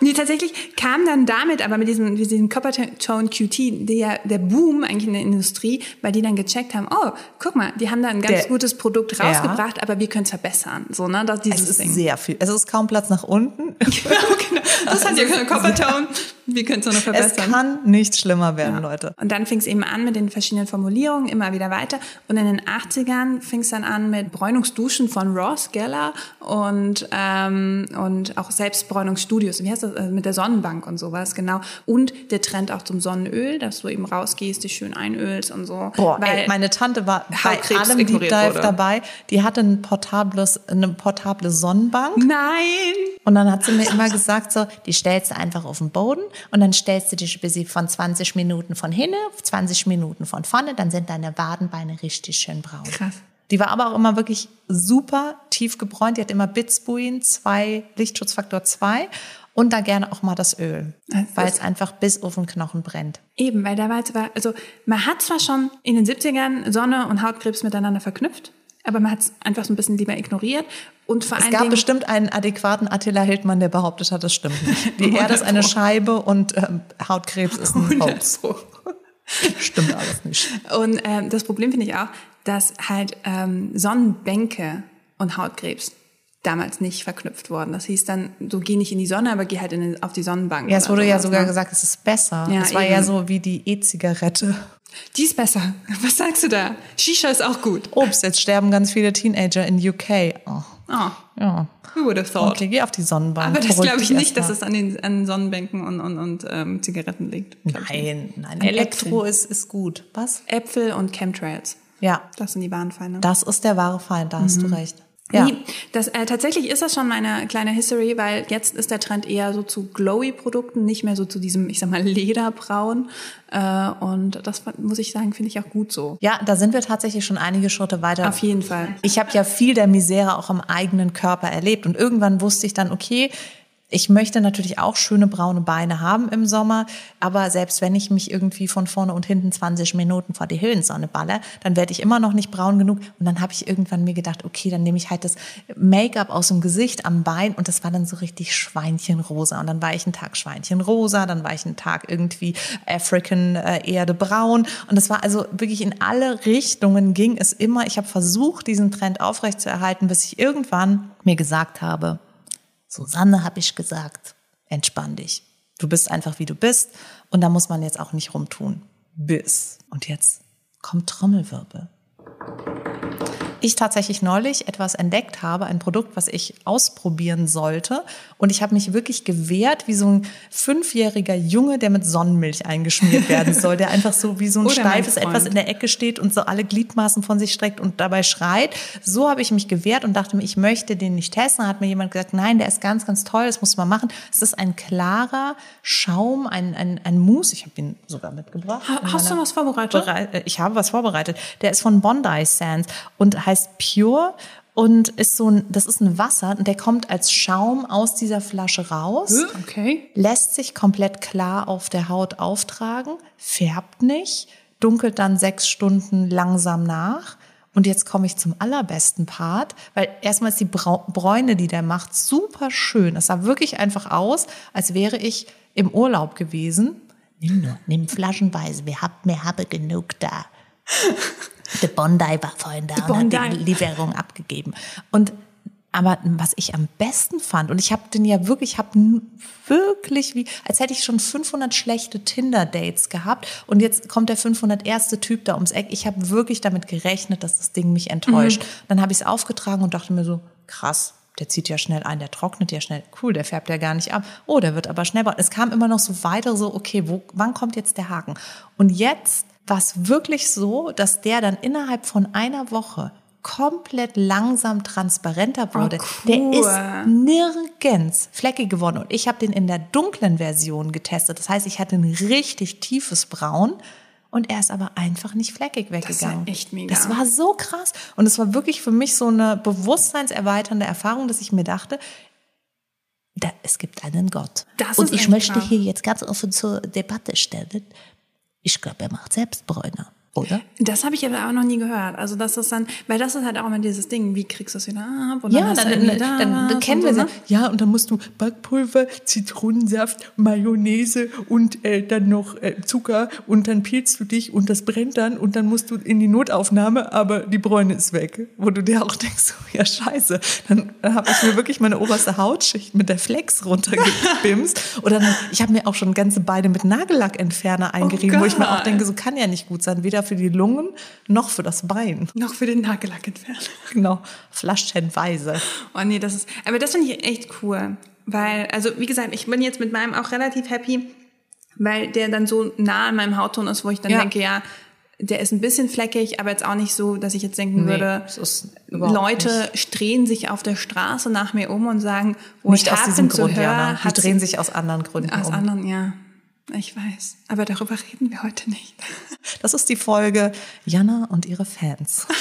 Nee, tatsächlich kam dann damit, aber mit diesem, mit diesem Coppertone QT, der, der Boom eigentlich in der Industrie, weil die dann gecheckt haben, oh, guck mal, die haben da ein ganz Der- gutes Produkt Ja. rausgebracht, aber wir können es verbessern. So, ne, das, Es dieses ist Ding. sehr viel. Es ist kaum Platz nach unten. genau, das hat ja keine Coppertone. Wir können es noch Es verbessern. kann nicht schlimmer werden, Leute. Und dann fing es eben an mit den verschiedenen Formulierungen, immer wieder weiter. Und in den 80ern fing es dann an mit Bräunungsduschen von Ross Geller und, ähm, und auch Selbstbräunungsstudios. Wie heißt das? Äh, Mit der Sonnenbank und sowas, genau. Und der Trend auch zum Sonnenöl, dass du eben rausgehst, dich schön einölst und so. Boah, Weil- ey, meine Tante war bei allem Deep Dive wurde. dabei. Die hatte ein portables, eine portable Sonnenbank. Nein! Und dann hat sie mir immer gesagt, so, die stellst du einfach auf den Boden und dann stellst du dich bis sie von 20 Minuten von hinten, 20 Minuten von vorne, dann sind deine Wadenbeine richtig schön braun. Krass. Die war aber auch immer wirklich super tief gebräunt. Die hat immer Bitsbuin, zwei, Lichtschutzfaktor 2 und da gerne auch mal das Öl, Das weil es einfach bis auf den Knochen brennt. Eben, weil damals war, also man hat zwar schon in den 70ern Sonne und Hautkrebs miteinander verknüpft, aber man hat es einfach so ein bisschen lieber ignoriert. Und vor Es allen gab Dingen, bestimmt einen adäquaten Attila Hildmann, der behauptet hat, das stimmt nicht. Die Erde ist eine Scheibe und ähm, Hautkrebs ist ein Hoax. Stimmt alles nicht. Und ähm, das Problem finde ich auch, dass halt ähm, Sonnenbänke und Hautkrebs damals nicht verknüpft wurden. Das hieß dann, du geh nicht in die Sonne, aber geh halt in auf die Sonnenbank. Ja, es wurde ja sogar ne? gesagt, es ist besser. Ja, es war ja eben. so wie die E-Zigarette. Die ist besser. Was sagst du da? Shisha ist auch gut. Ups, jetzt sterben ganz viele Teenager in UK. Oh, Oh, ja. who would have thought? Okay, geh auf die Sonnenbank. Aber das glaube ich nicht, dass es an den an Sonnenbänken und, und, und ähm, Zigaretten liegt. Nein, nein. Elektro ist, ist gut. Was? Äpfel und Chemtrails. Ja, Das sind die wahren Feinde. das ist der wahre Feind, da hast du recht. Ja. Nee, das, äh, tatsächlich ist das schon meine kleine History, weil jetzt ist der Trend eher so zu glowy-Produkten, nicht mehr so zu diesem, ich sag mal, Lederbraun. Äh, und das muss ich sagen, finde ich auch gut so. ja, da sind wir tatsächlich schon einige Schritte weiter. Auf jeden Fall. Ich habe ja viel der Misere auch am eigenen Körper erlebt und irgendwann wusste ich dann, okay, ich möchte natürlich auch schöne braune Beine haben im Sommer, aber selbst wenn ich mich irgendwie von vorne und hinten 20 Minuten vor die Höhensonne baller, dann werde ich immer noch nicht braun genug. Und dann habe ich irgendwann mir gedacht, okay, dann nehme ich halt das Make-up aus dem Gesicht am Bein und das war dann so richtig Schweinchenrosa. Und dann war ich einen Tag Schweinchenrosa, dann war ich einen Tag irgendwie African äh, Erde braun. Und das war also wirklich in alle Richtungen ging es immer. Ich habe versucht, diesen Trend aufrechtzuerhalten, bis ich irgendwann mir gesagt habe, Susanne, habe ich gesagt, entspann dich. Du bist einfach wie du bist und da muss man jetzt auch nicht rumtun. Bis. Und jetzt kommt Trommelwirbel ich tatsächlich neulich etwas entdeckt habe, ein Produkt, was ich ausprobieren sollte. Und ich habe mich wirklich gewehrt, wie so ein fünfjähriger Junge, der mit Sonnenmilch eingeschmiert werden soll, der einfach so wie so ein Oder steifes etwas in der Ecke steht und so alle Gliedmaßen von sich streckt und dabei schreit. So habe ich mich gewehrt und dachte mir, ich möchte den nicht testen. Da hat mir jemand gesagt, nein, der ist ganz, ganz toll, das muss man machen. Es ist ein klarer Schaum, ein, ein, ein Mousse. Ich habe ihn sogar mitgebracht. hast du was vorbereitet? Bereit, ich habe was vorbereitet. Der ist von Bondi Sands und heißt Pure und ist so ein, das ist ein Wasser und der kommt als Schaum aus dieser Flasche raus. Okay. Lässt sich komplett klar auf der Haut auftragen, färbt nicht, dunkelt dann sechs Stunden langsam nach. Und jetzt komme ich zum allerbesten Part, weil erstmal ist die Bräune, die der macht, super schön. Es sah wirklich einfach aus, als wäre ich im Urlaub gewesen. Nimm nur, nimm flaschenweise, wir haben, wir haben genug da. Der Bondi war vorhin da und Bondi. hat die Lieferung abgegeben. Und aber was ich am besten fand, und ich habe den ja wirklich, ich habe wirklich wie, als hätte ich schon 500 schlechte Tinder-Dates gehabt und jetzt kommt der 501. Typ da ums Eck. Ich habe wirklich damit gerechnet, dass das Ding mich enttäuscht. Mhm. Dann habe ich es aufgetragen und dachte mir so, krass, der zieht ja schnell ein, der trocknet ja schnell, cool, der färbt ja gar nicht ab. Oh, der wird aber schnell. Es kam immer noch so weiter, so, okay, wo, wann kommt jetzt der Haken? Und jetzt war es wirklich so, dass der dann innerhalb von einer Woche komplett langsam transparenter wurde. Oh, cool. Der ist nirgends fleckig geworden. Und ich habe den in der dunklen Version getestet. Das heißt, ich hatte ein richtig tiefes Braun und er ist aber einfach nicht fleckig weggegangen. Das war echt mega. Das war so krass. Und es war wirklich für mich so eine bewusstseinserweiternde Erfahrung, dass ich mir dachte, da, es gibt einen Gott. Das und ich möchte klar. hier jetzt ganz offen zur Debatte stellen. Ich glaube, er macht selbst Bräuner oder? Das habe ich aber auch noch nie gehört. Also das ist dann, weil das ist halt auch immer dieses Ding, wie kriegst du es wieder ab? Und ja, dann, dann, da dann, dann kennen wir so, ne? Ja, und dann musst du Backpulver, Zitronensaft, Mayonnaise und äh, dann noch äh, Zucker und dann peelst du dich und das brennt dann und dann musst du in die Notaufnahme, aber die Bräune ist weg. Wo du dir auch denkst, oh, ja scheiße, dann, dann habe ich mir wirklich meine oberste Hautschicht mit der Flex runtergebimst. Oder dann, ich habe mir auch schon ganze Beine mit Nagellackentferner eingerieben, oh wo ich mir auch denke, so kann ja nicht gut sein. Weder für die Lungen noch für das Bein. Noch für den Nagellack entfernen. Genau, flaschenweise. Oh nee, das ist, aber das finde ich echt cool. Weil, also wie gesagt, ich bin jetzt mit meinem auch relativ happy, weil der dann so nah an meinem Hautton ist, wo ich dann ja. denke, ja, der ist ein bisschen fleckig, aber jetzt auch nicht so, dass ich jetzt denken nee, würde, Leute nicht. drehen sich auf der Straße nach mir um und sagen, wo nicht ich aus diesem Grund, höre, ja, die drehen sich aus anderen Gründen aus um. anderen, ja. Ich weiß, aber darüber reden wir heute nicht. Das ist die Folge Jana und ihre Fans.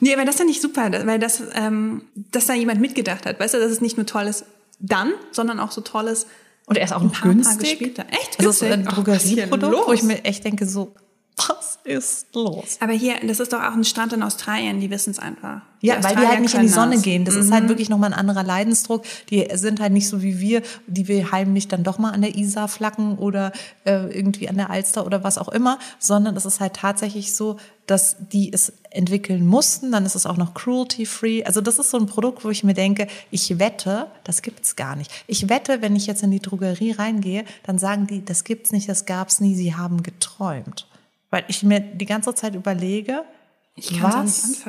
nee, aber das finde ich super, weil das, ähm, dass da jemand mitgedacht hat. Weißt du, dass es nicht nur toll ist dann, sondern auch so toll ist. Und er ist auch noch günstig. Echt günstig? Also es ist ein Drogerieprodukt, wo ich mir echt denke so, was ist los? Aber hier, das ist doch auch ein Strand in Australien, die wissen es einfach. Ja, weil die halt nicht in die Sonne das. gehen. Das mhm. ist halt wirklich nochmal ein anderer Leidensdruck. Die sind halt nicht so wie wir, die wir heimlich dann doch mal an der Isar flacken oder äh, irgendwie an der Alster oder was auch immer, sondern es ist halt tatsächlich so, dass die es entwickeln mussten. Dann ist es auch noch cruelty-free. Also das ist so ein Produkt, wo ich mir denke, ich wette, das gibt's gar nicht. Ich wette, wenn ich jetzt in die Drogerie reingehe, dann sagen die, das gibt's nicht, das gab's nie, sie haben geträumt. Weil ich mir die ganze Zeit überlege, was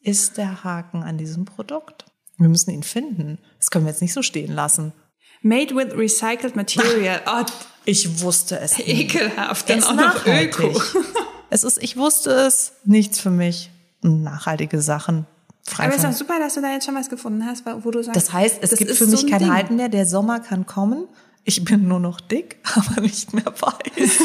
ist der Haken an diesem Produkt? Wir müssen ihn finden. Das können wir jetzt nicht so stehen lassen. Made with recycled material. Oh, ich wusste es. Nicht. Ekelhaft. Dann auch noch Öko. es ist, ich wusste es, nichts für mich. Nachhaltige Sachen. Aber es ist auch super, dass du da jetzt schon was gefunden hast, wo du sagst. Das heißt, es gibt für mich so kein Ding. Halten mehr. Der Sommer kann kommen. Ich bin nur noch dick, aber nicht mehr weiß.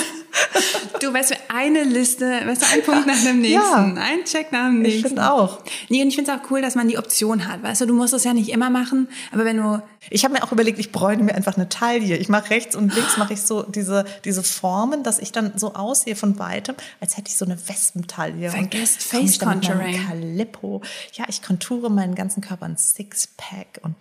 Du, weißt du, eine Liste, weißt du, ein Punkt nach dem nächsten, ja, ein Check nach dem nächsten. Ich finde auch. Nee, und ich finde es auch cool, dass man die Option hat. Weißt du, du musst es ja nicht immer machen, aber wenn du... Ich habe mir auch überlegt, ich bräune mir einfach eine Taille. Ich mache rechts und links mache ich so diese, diese Formen, dass ich dann so aussehe von weitem, als hätte ich so eine Wespentaille. Vergesst Face Contouring. Calippo. Ja, ich konture meinen ganzen Körper ein Sixpack und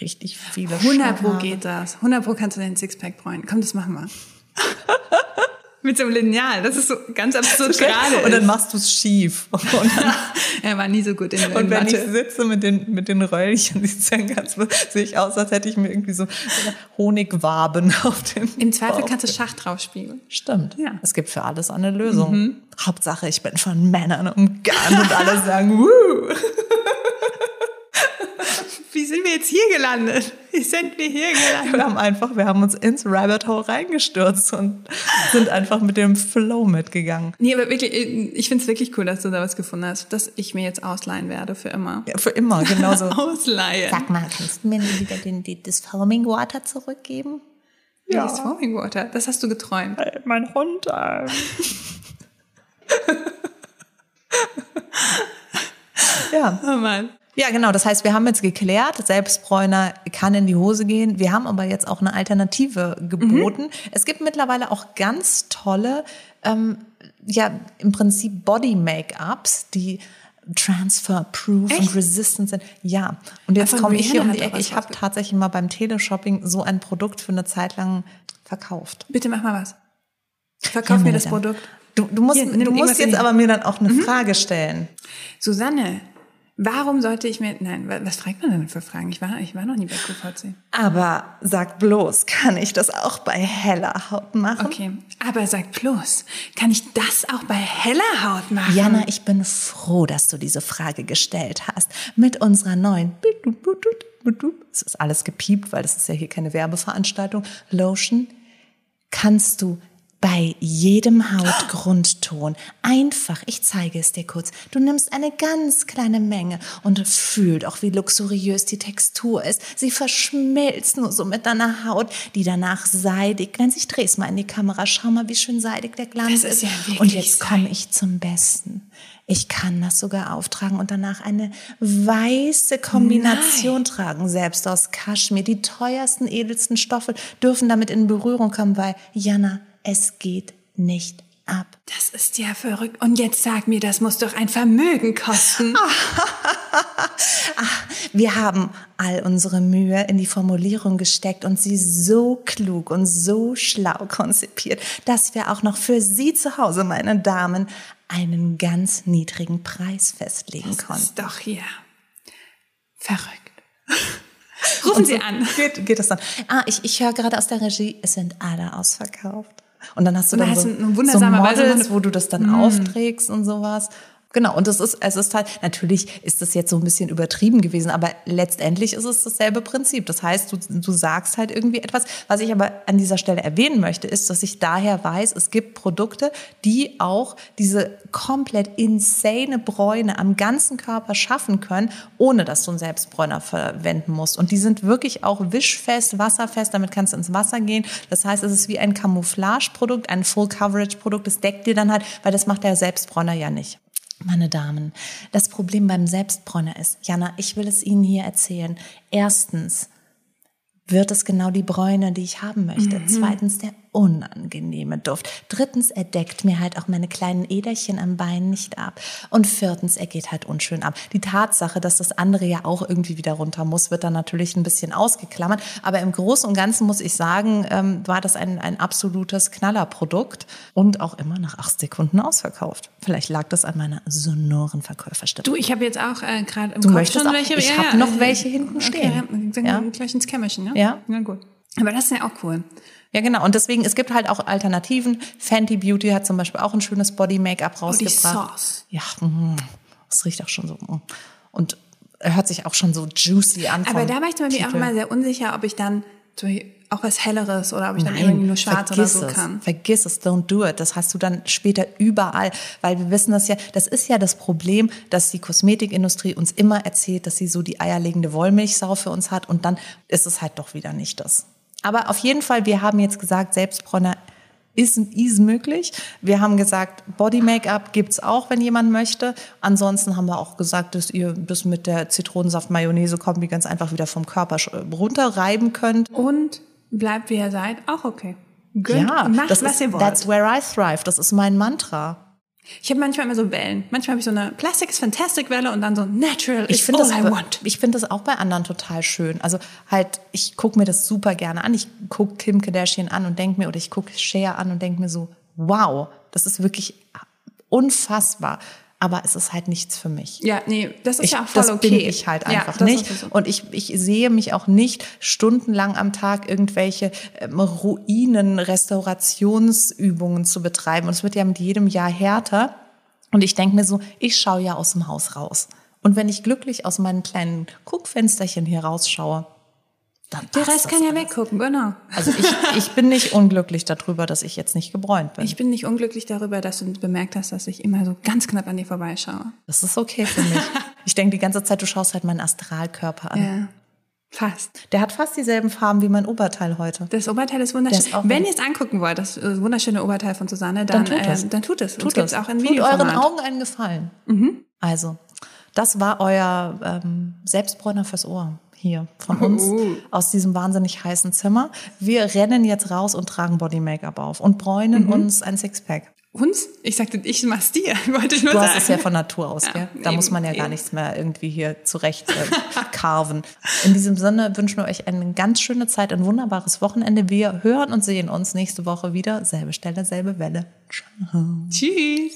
richtig viele 100 Pro geht das. 100 Pro kannst du den Sixpack bräunen. Komm, das machen wir. Mit so einem Lineal. Das ist so ganz absurd gerade. Und dann machst du es schief. Und, dann, er war nie so gut in, in und wenn Mathe. ich sitze mit den, mit den Röllchen, die sehen ganz, sehe ich aus, als hätte ich mir irgendwie so Honigwaben auf dem Im Zweifel kannst du Schach drauf spielen. Stimmt. Ja. Es gibt für alles eine Lösung. Hauptsache, ich bin von Männern umgarnt und alle sagen, Woo! Wie sind wir jetzt hier gelandet? Wie sind wir hier gelandet? Wir haben einfach, wir haben uns ins Rabbit Hole reingestürzt und sind einfach mit dem Flow mitgegangen. Nee, aber wirklich, ich finde es wirklich cool, dass du da was gefunden hast, dass ich mir jetzt ausleihen werde für immer. Ja, für immer, genauso. Ausleihen. Sag mal, kannst du mir wieder den, die, das Foaming Water zurückgeben? Ja. Das Foaming Water, das hast du geträumt. Mein Hund. ähm. ja. Oh Mann. Ja, genau. Das heißt, wir haben jetzt geklärt, Selbstbräuner kann in die Hose gehen. Wir haben aber jetzt auch eine Alternative geboten. Es gibt mittlerweile auch ganz tolle, ähm, ja, im Prinzip Body-Make-ups, die transfer-proof und resistant sind. Ja. Und jetzt komme ich hier um die Ecke. Ich habe tatsächlich mal beim Teleshopping so ein Produkt für eine Zeit lang verkauft. Bitte mach mal was. Verkauf Ja, mir das Damen. Produkt. Du, du musst, Hier, du musst jetzt aber mir dann auch eine Frage stellen. Susanne, warum sollte ich mir, nein, wa- was fragt man denn für Fragen? Ich war, ich war noch nie bei QVC. Aber sag bloß, kann ich das auch bei heller Haut machen? Okay, aber sag bloß, kann ich das auch bei heller Haut machen? Jana, ich bin froh, dass du diese Frage gestellt hast. Mit unserer neuen, es ist alles gepiept, weil das ist ja hier keine Werbeveranstaltung, Lotion, kannst du bei jedem Hautgrundton. Einfach, ich zeige es dir kurz, du nimmst eine ganz kleine Menge und fühlt auch, wie luxuriös die Textur ist. Sie verschmilzt nur so mit deiner Haut, die danach seidig, wenn ich dreh's mal in die Kamera, schau mal, wie schön seidig der Glanz Das ist ja und jetzt komme ich zum Besten. Ich kann das sogar auftragen und danach eine weiße Kombination tragen, selbst aus Kaschmir. Die teuersten, edelsten Stoffe dürfen damit in Berührung kommen, weil, Jana, es geht nicht ab. Das ist ja verrückt. Und jetzt sag mir, das muss doch ein Vermögen kosten. Wir haben all unsere Mühe in die Formulierung gesteckt und sie so klug und so schlau konzipiert, dass wir auch noch für Sie zu Hause, meine Damen, einen ganz niedrigen Preis festlegen Das konnten. ist doch hier verrückt. Rufen Sie an. Geht, geht das dann? Ah, ich, ich höre gerade aus der Regie, es sind alle ausverkauft. Und dann hast du dann da so, so Models, wo du das dann aufträgst und sowas. Genau, und das ist, es ist halt, natürlich ist das jetzt so ein bisschen übertrieben gewesen, aber letztendlich ist es dasselbe Prinzip. Das heißt, du, du sagst halt irgendwie etwas. Was ich aber an dieser Stelle erwähnen möchte, ist, dass ich daher weiß, es gibt Produkte, die auch diese komplett insane Bräune am ganzen Körper schaffen können, ohne dass du einen Selbstbräuner verwenden musst. Und die sind wirklich auch wischfest, wasserfest, damit kannst du ins Wasser gehen. Das heißt, es ist wie ein Camouflage-Produkt, ein Full-Coverage-Produkt. Das deckt dir dann halt, weil das macht der Selbstbräuner ja nicht. Meine Damen, das Problem beim Selbstbräuner ist, Jana, ich will es Ihnen hier erzählen. Erstens wird es genau die Bräune, die ich haben möchte. Zweitens der unangenehme Duft. Drittens, er deckt mir halt auch meine kleinen Äderchen am Bein nicht ab. Und viertens, er geht halt unschön ab. Die Tatsache, dass das andere ja auch irgendwie wieder runter muss, wird dann natürlich ein bisschen ausgeklammert. Aber im Großen und Ganzen muss ich sagen, ähm, war das ein, ein absolutes Knallerprodukt und auch immer nach acht Sekunden ausverkauft. Vielleicht lag das an meiner sonoren Verkäuferstimme. Du, ich habe jetzt auch äh, gerade im Du Kopf möchtest schon auch- welche. ich hab noch welche hinten okay, stehen. Dann Ja. gleich ins Kämmerchen, ne? Ja. Na gut. Aber das ist ja auch cool. Ja, genau. Und deswegen, es gibt halt auch Alternativen. Fenty Beauty hat zum Beispiel auch ein schönes Body-Make-up rausgebracht. Sauce. Ja, mm, es riecht auch schon so. mm. Und hört sich auch schon so juicy an. Aber da war ich mir auch Titel. immer sehr unsicher, ob ich dann auch was Helleres oder ob ich dann irgendwie nur schwarz oder so es. kann. Vergiss es, don't do it. Das hast du dann später überall, weil wir wissen das ja, das ist ja das Problem, dass die Kosmetikindustrie uns immer erzählt, dass sie so die eierlegende Wollmilchsau für uns hat und dann ist es halt doch wieder nicht das. Aber auf jeden Fall, wir haben jetzt gesagt, Selbstbräuner ist, ist möglich. Wir haben gesagt, Body Make-up gibt's auch, wenn jemand möchte. Ansonsten haben wir auch gesagt, dass ihr das mit der Zitronensaft-Mayonnaise-Kombi ganz einfach wieder vom Körper runterreiben könnt. Und bleibt wie ihr seid, auch okay. Gönnt Ja, macht, das was ist, ihr wollt. that's where I thrive. Das ist mein Mantra. Ich habe manchmal immer so Wellen. Manchmal habe ich so eine Plastic is Fantastic Welle und dann so Natural Ich is finde all das, I want. ich finde das auch bei anderen total schön. Also halt, ich gucke mir das super gerne an. Ich gucke Kim Kardashian an und denke mir, oder ich gucke Cher an und denke mir so, wow, das ist wirklich unfassbar. Aber es ist halt nichts für mich. Ja, nee, das ist Ich, ja auch voll das okay. bin ich halt Ja, einfach das nicht. so. Und ich, ich sehe mich auch nicht stundenlang am Tag irgendwelche ähm, Ruinen, Restaurationsübungen zu betreiben. Und es wird ja mit jedem Jahr härter. Und ich denke mir so, ich schaue ja aus dem Haus raus. Und wenn ich glücklich aus meinen kleinen Guckfensterchen hier rausschaue, dann Der Rest kann ja alles. weggucken, genau. Also ich, ich bin nicht unglücklich darüber, dass ich jetzt nicht gebräunt bin. Ich bin nicht unglücklich darüber, dass du bemerkt hast, dass ich immer so ganz knapp an dir vorbeischaue. das ist okay für mich. Ich denke die ganze Zeit, du schaust halt meinen Astralkörper an. Ja, fast. Der hat fast dieselben Farben wie mein Oberteil heute. Das Oberteil ist Der wunderschön. ist Wenn ihr es angucken wollt, das äh, wunderschöne Oberteil von Susanne, dann, Dann tut es. ähm, dann tut es. Tut es. auch in Tut euren. Augen einen Gefallen. Also, das war euer ähm, Selbstbräuner fürs Ohr hier von uns Uh. aus diesem wahnsinnig heißen Zimmer. Wir rennen jetzt raus und tragen Body Make-up auf und bräunen uns ein Sixpack. Uns? Ich sagte, ich mach's dir, wollte ich nur Du sagen. hast es ja von Natur aus, Ja, gell? Da eben, muss man ja gar eben. nichts mehr irgendwie hier zurecht äh, carven. In diesem Sinne wünschen wir euch eine ganz schöne Zeit, ein wunderbares Wochenende. Wir hören und sehen uns nächste Woche wieder. Selbe Stelle, selbe Welle. Ciao. Tschüss.